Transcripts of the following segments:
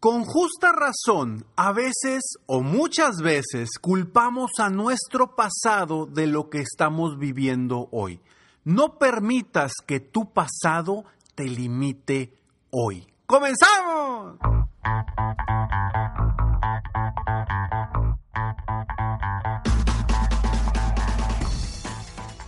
Con justa razón, a veces o muchas veces culpamos a nuestro pasado de lo que estamos viviendo hoy. No permitas que tu pasado te limite hoy. ¡Comenzamos!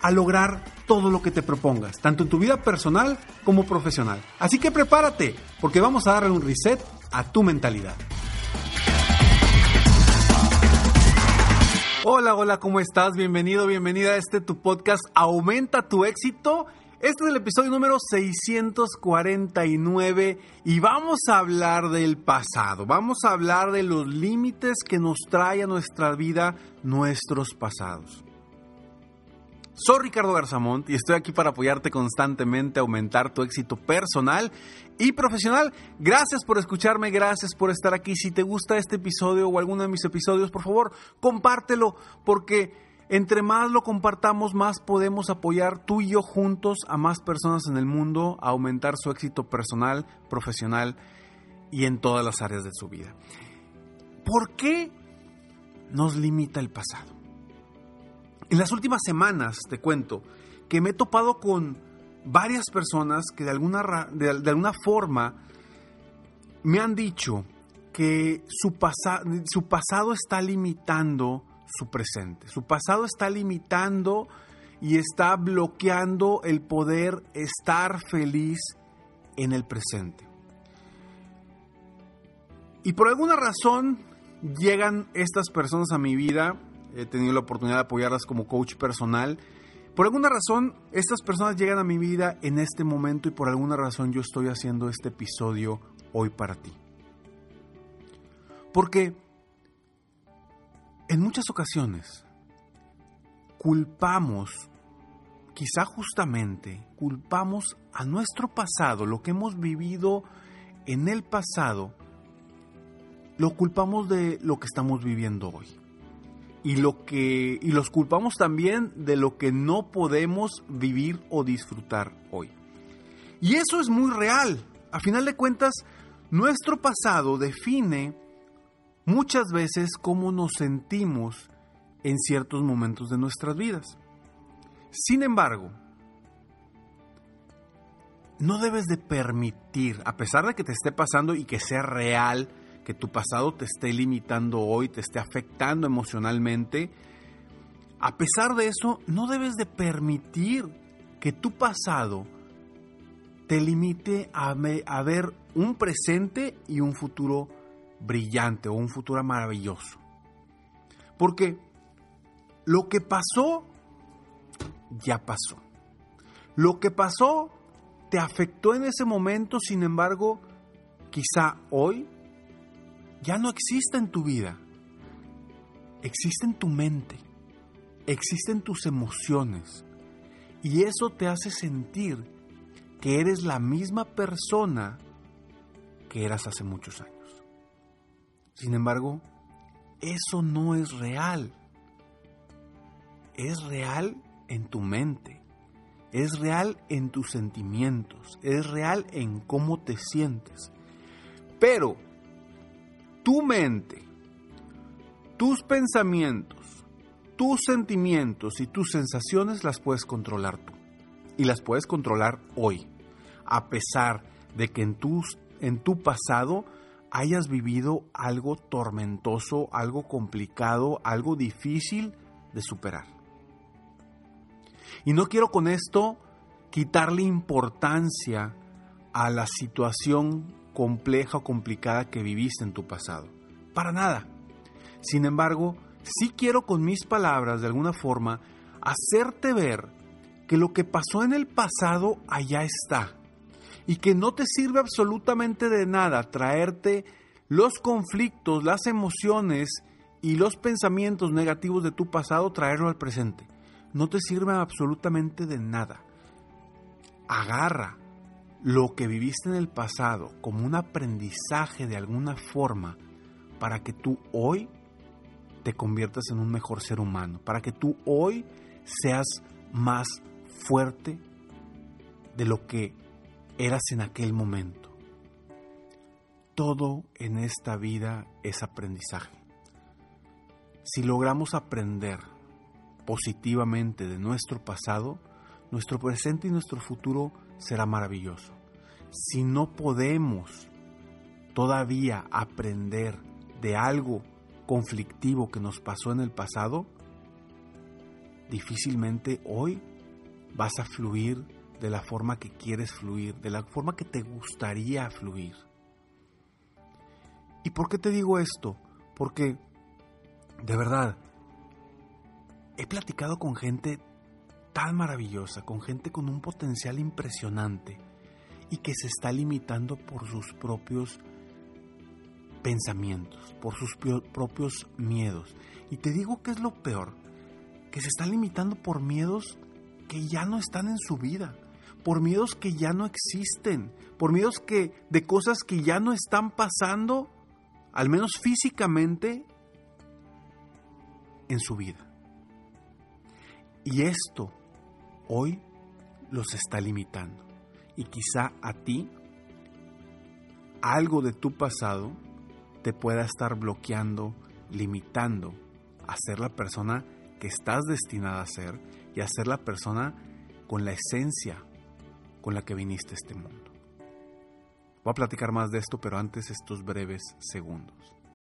a lograr todo lo que te propongas, tanto en tu vida personal como profesional. Así que prepárate, porque vamos a darle un reset a tu mentalidad. Hola, hola, ¿cómo estás? Bienvenido, bienvenida a este tu podcast Aumenta tu éxito. Este es el episodio número 649 y vamos a hablar del pasado, vamos a hablar de los límites que nos trae a nuestra vida nuestros pasados. Soy Ricardo Garzamont y estoy aquí para apoyarte constantemente a aumentar tu éxito personal y profesional. Gracias por escucharme, gracias por estar aquí. Si te gusta este episodio o alguno de mis episodios, por favor, compártelo porque entre más lo compartamos, más podemos apoyar tú y yo juntos a más personas en el mundo a aumentar su éxito personal, profesional y en todas las áreas de su vida. ¿Por qué nos limita el pasado? En las últimas semanas, te cuento, que me he topado con varias personas que de alguna, de, alguna forma me han dicho que su, su pasado está limitando su presente. Su pasado está limitando y está bloqueando el poder estar feliz en el presente. Y por alguna razón llegan estas personas a mi vida he tenido la oportunidad de apoyarlas como coach personal. Por alguna razón, estas personas llegan a mi vida en este momento y por alguna razón yo estoy haciendo este episodio hoy para ti. Porque en muchas ocasiones culpamos, quizá justamente, culpamos a nuestro pasado, lo que hemos vivido en el pasado, lo culpamos de lo que estamos viviendo hoy y lo que y los culpamos también de lo que no podemos vivir o disfrutar hoy. Y eso es muy real. A final de cuentas, nuestro pasado define muchas veces cómo nos sentimos en ciertos momentos de nuestras vidas. Sin embargo, no debes de permitir, a pesar de que te esté pasando y que sea real, que tu pasado te esté limitando hoy, te esté afectando emocionalmente, a pesar de eso, no debes de permitir que tu pasado te limite a, a ver un presente y un futuro brillante o un futuro maravilloso. Porque lo que pasó, ya pasó. Lo que pasó te afectó en ese momento, sin embargo, quizá hoy ya no existe en tu vida. Existe en tu mente. Existen tus emociones. Y eso te hace sentir que eres la misma persona que eras hace muchos años. Sin embargo, eso no es real. es real en tu mente, es real en tus sentimientos, es real en cómo te sientes. Pero tu mente, tus pensamientos, tus sentimientos y tus sensaciones las puedes controlar tú. Y las puedes controlar hoy, a pesar de que en, tus, en tu pasado hayas vivido algo tormentoso, algo complicado, algo difícil de superar. Y no quiero con esto quitarle importancia a la situación compleja o complicada que viviste en tu pasado. Para nada. Sin embargo, sí quiero con mis palabras, de alguna forma, hacerte ver que lo que pasó en el pasado allá está y que no te sirve absolutamente de nada traerte los conflictos, las emociones y los pensamientos negativos de tu pasado, traerlo al presente. No te sirve absolutamente de nada. Agarra lo que viviste en el pasado como un aprendizaje de alguna forma para que tú hoy te conviertas en un mejor ser humano, para que tú hoy seas más fuerte de lo que eras en aquel momento. Todo en esta vida es aprendizaje. Si logramos aprender positivamente de nuestro pasado, nuestro presente y nuestro futuro será maravilloso. Si no podemos todavía aprender de algo conflictivo que nos pasó en el pasado, difícilmente hoy vas a fluir de la forma que quieres fluir, de la forma que te gustaría fluir. ¿Y por qué te digo esto? Porque, de verdad, he platicado con gente maravillosa, con gente con un potencial impresionante y que se está limitando por sus propios pensamientos, por sus propios miedos. Y te digo que es lo peor, que se está limitando por miedos que ya no están en su vida por miedos que ya no existen, por miedos que de cosas que ya no están pasando, al menos físicamente, en su vida. Y esto hoy los está limitando. Y quizá a ti algo de tu pasado te pueda estar bloqueando, limitando a ser la persona que estás destinada a ser y a ser la persona con la esencia con la que viniste a este mundo. Voy a platicar más de esto, pero antes estos breves segundos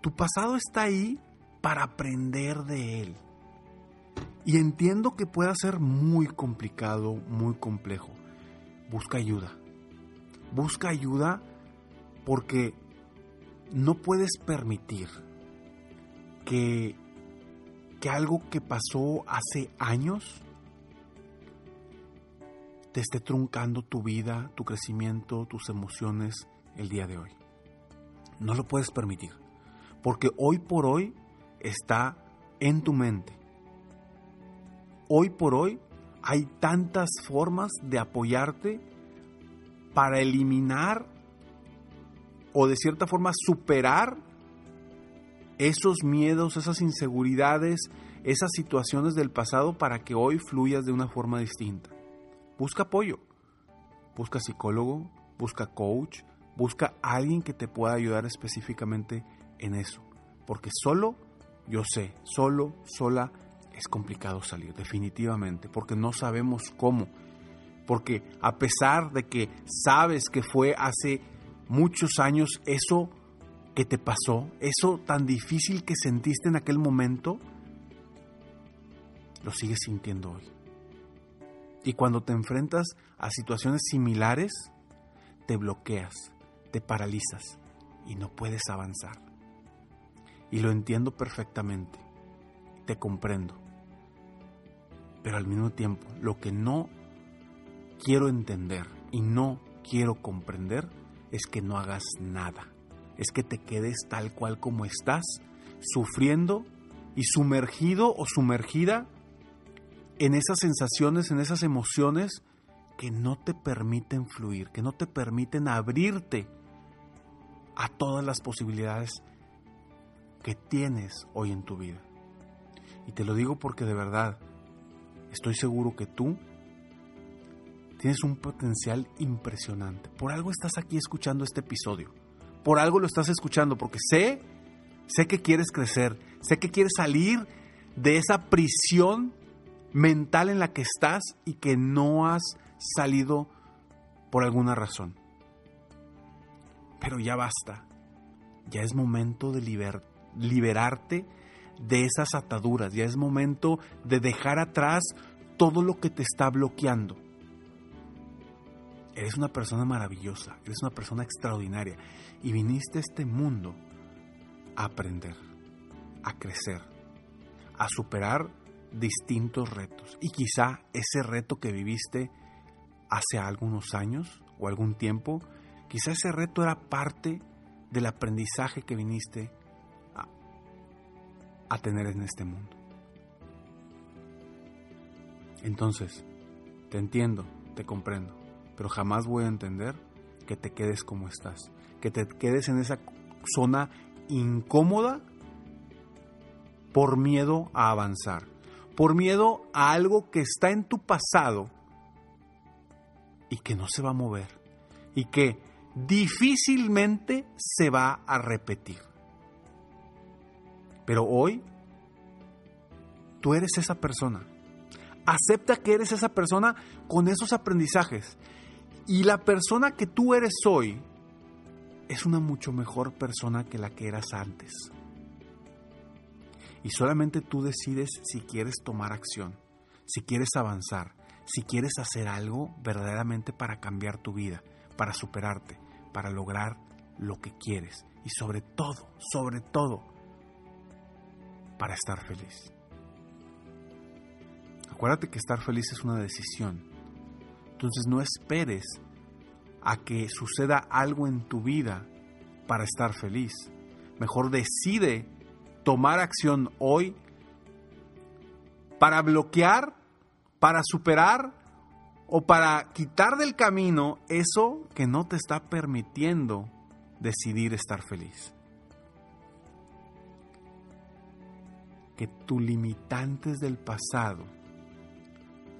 Tu pasado está ahí para aprender de él. Y entiendo que pueda ser muy complicado, muy complejo. Busca ayuda. Busca ayuda porque no puedes permitir que, que algo que pasó hace años te esté truncando tu vida, tu crecimiento, tus emociones el día de hoy. No lo puedes permitir, porque hoy por hoy está en tu mente. Hoy por hoy hay tantas formas de apoyarte para eliminar o de cierta forma superar esos miedos, esas inseguridades, esas situaciones del pasado para que hoy fluyas de una forma distinta. Busca apoyo, busca psicólogo, busca coach, busca alguien que te pueda ayudar específicamente en eso. Porque solo, yo sé, solo, sola, es complicado salir, definitivamente, porque no sabemos cómo. Porque a pesar de que sabes que fue hace muchos años eso que te pasó, eso tan difícil que sentiste en aquel momento, lo sigues sintiendo hoy. Y cuando te enfrentas a situaciones similares, te bloqueas, te paralizas y no puedes avanzar. Y lo entiendo perfectamente, te comprendo. Pero al mismo tiempo, lo que no quiero entender y no quiero comprender es que no hagas nada, es que te quedes tal cual como estás, sufriendo y sumergido o sumergida en esas sensaciones, en esas emociones que no te permiten fluir, que no te permiten abrirte a todas las posibilidades que tienes hoy en tu vida. Y te lo digo porque de verdad estoy seguro que tú tienes un potencial impresionante. Por algo estás aquí escuchando este episodio. Por algo lo estás escuchando porque sé sé que quieres crecer, sé que quieres salir de esa prisión mental en la que estás y que no has salido por alguna razón. Pero ya basta. Ya es momento de liberarte de esas ataduras. Ya es momento de dejar atrás todo lo que te está bloqueando. Eres una persona maravillosa, eres una persona extraordinaria y viniste a este mundo a aprender, a crecer, a superar distintos retos. Y quizá ese reto que viviste hace algunos años o algún tiempo, quizá ese reto era parte del aprendizaje que viniste a tener en este mundo. Entonces, te entiendo, te comprendo, pero jamás voy a entender que te quedes como estás, que te quedes en esa zona incómoda por miedo a avanzar, por miedo a algo que está en tu pasado y que no se va a mover y que difícilmente se va a repetir. Pero hoy tú eres esa persona. Acepta que eres esa persona con esos aprendizajes. Y la persona que tú eres hoy es una mucho mejor persona que la que eras antes y solamente tú decides si quieres tomar acción, si quieres avanzar, si quieres hacer algo verdaderamente para cambiar tu vida, para superarte, para lograr lo que quieres y sobre todo, sobre todo, para estar feliz. Acuérdate que estar feliz es una decisión. Entonces no esperes a que suceda algo en tu vida para estar feliz. Mejor decide tomar acción hoy para bloquear, para superar o para quitar del camino eso que no te está permitiendo decidir estar feliz. Que tus limitantes del pasado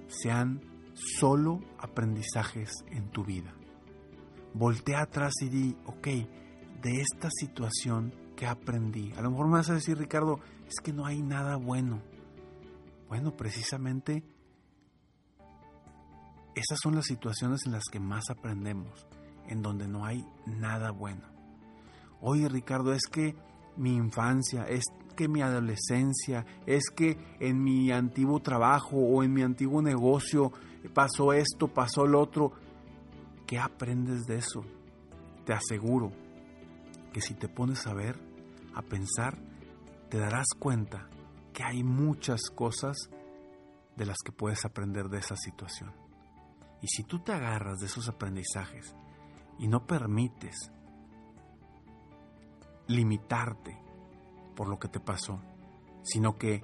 sean solo aprendizajes en tu vida. Voltea atrás y di, ok, de esta situación ¿Qué aprendí? A lo mejor me vas a decir, Ricardo, es que no hay nada bueno. Bueno, precisamente esas son las situaciones en las que más aprendemos, en donde no hay nada bueno. Oye, Ricardo, es que mi infancia, es que mi adolescencia, es que en mi antiguo trabajo o en mi antiguo negocio pasó esto, pasó lo otro. ¿Qué aprendes de eso? Te aseguro que si te pones a ver, a pensar, te darás cuenta que hay muchas cosas de las que puedes aprender de esa situación. Y si tú te agarras de esos aprendizajes y no permites limitarte por lo que te pasó, sino que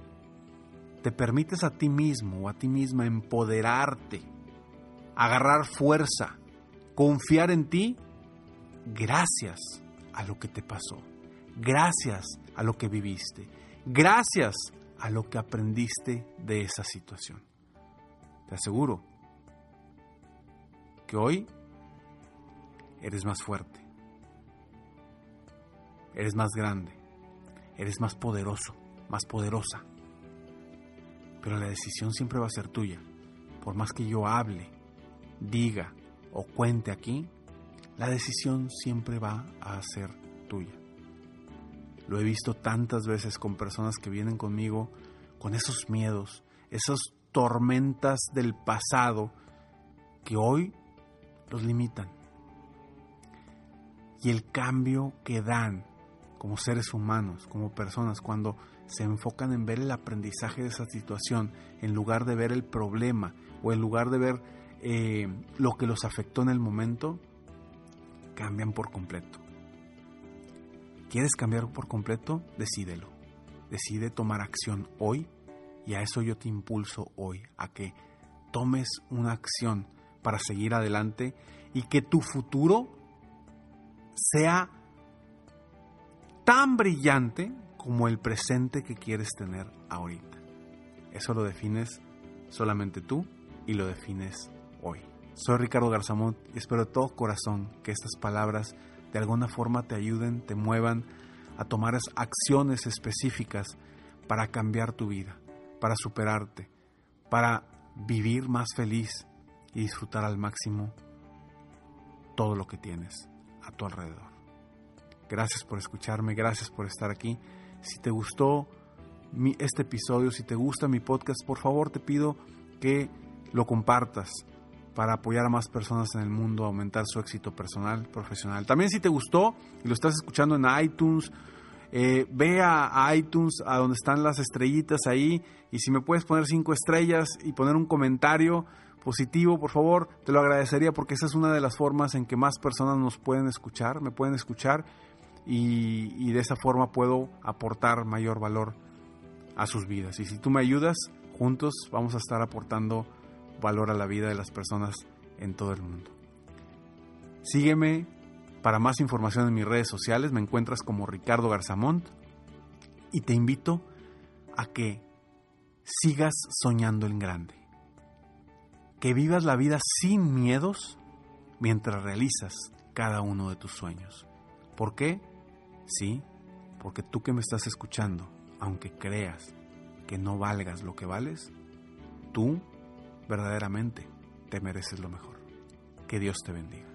te permites a ti mismo o a ti misma empoderarte, agarrar fuerza, confiar en ti, gracias a lo que te pasó, gracias a lo que viviste, gracias a lo que aprendiste de esa situación. Te aseguro que hoy eres más fuerte, eres más grande, eres más poderoso, más poderosa. Pero la decisión siempre va a ser tuya. Por más que yo hable, diga o cuente aquí, la decisión siempre va a ser tuya. Lo he visto tantas veces con personas que vienen conmigo con esos miedos, esas tormentas del pasado que hoy los limitan. Y el cambio que dan como seres humanos, como personas, cuando se enfocan en ver el aprendizaje de esa situación, en lugar de ver el problema o en lugar de ver eh, lo que los afectó en el momento, cambian por completo. ¿Quieres cambiar por completo? Decídelo. Decide tomar acción hoy y a eso yo te impulso hoy, a que tomes una acción para seguir adelante y que tu futuro sea tan brillante como el presente que quieres tener ahorita. Eso lo defines solamente tú y lo defines hoy. Soy Ricardo Garzamont y espero de todo corazón que estas palabras de alguna forma te ayuden, te muevan a tomar acciones específicas para cambiar tu vida, para superarte, para vivir más feliz y disfrutar al máximo todo lo que tienes a tu alrededor. Gracias por escucharme, gracias por estar aquí. Si te gustó este episodio, si te gusta mi podcast, por favor te pido que lo compartas para apoyar a más personas en el mundo, aumentar su éxito personal, profesional. También si te gustó y lo estás escuchando en iTunes, eh, ve a, iTunes, a donde están las estrellitas ahí, y si me puedes poner cinco estrellas y poner un comentario positivo, por favor, te lo agradecería porque esa es una de las formas en que más personas nos pueden escuchar, me pueden escuchar, y, de esa forma puedo aportar mayor valor a sus vidas. Y si tú me ayudas, juntos vamos a estar aportando valor a la vida de las personas en todo el mundo. Sígueme para más información en mis redes sociales, me encuentras como Ricardo Garzamont y te invito a que sigas soñando en grande, que vivas la vida sin miedos mientras realizas cada uno de tus sueños. ¿Por qué? Sí, porque tú que me estás escuchando, aunque creas que no valgas lo que vales, tú verdaderamente te mereces lo mejor. Que Dios te bendiga.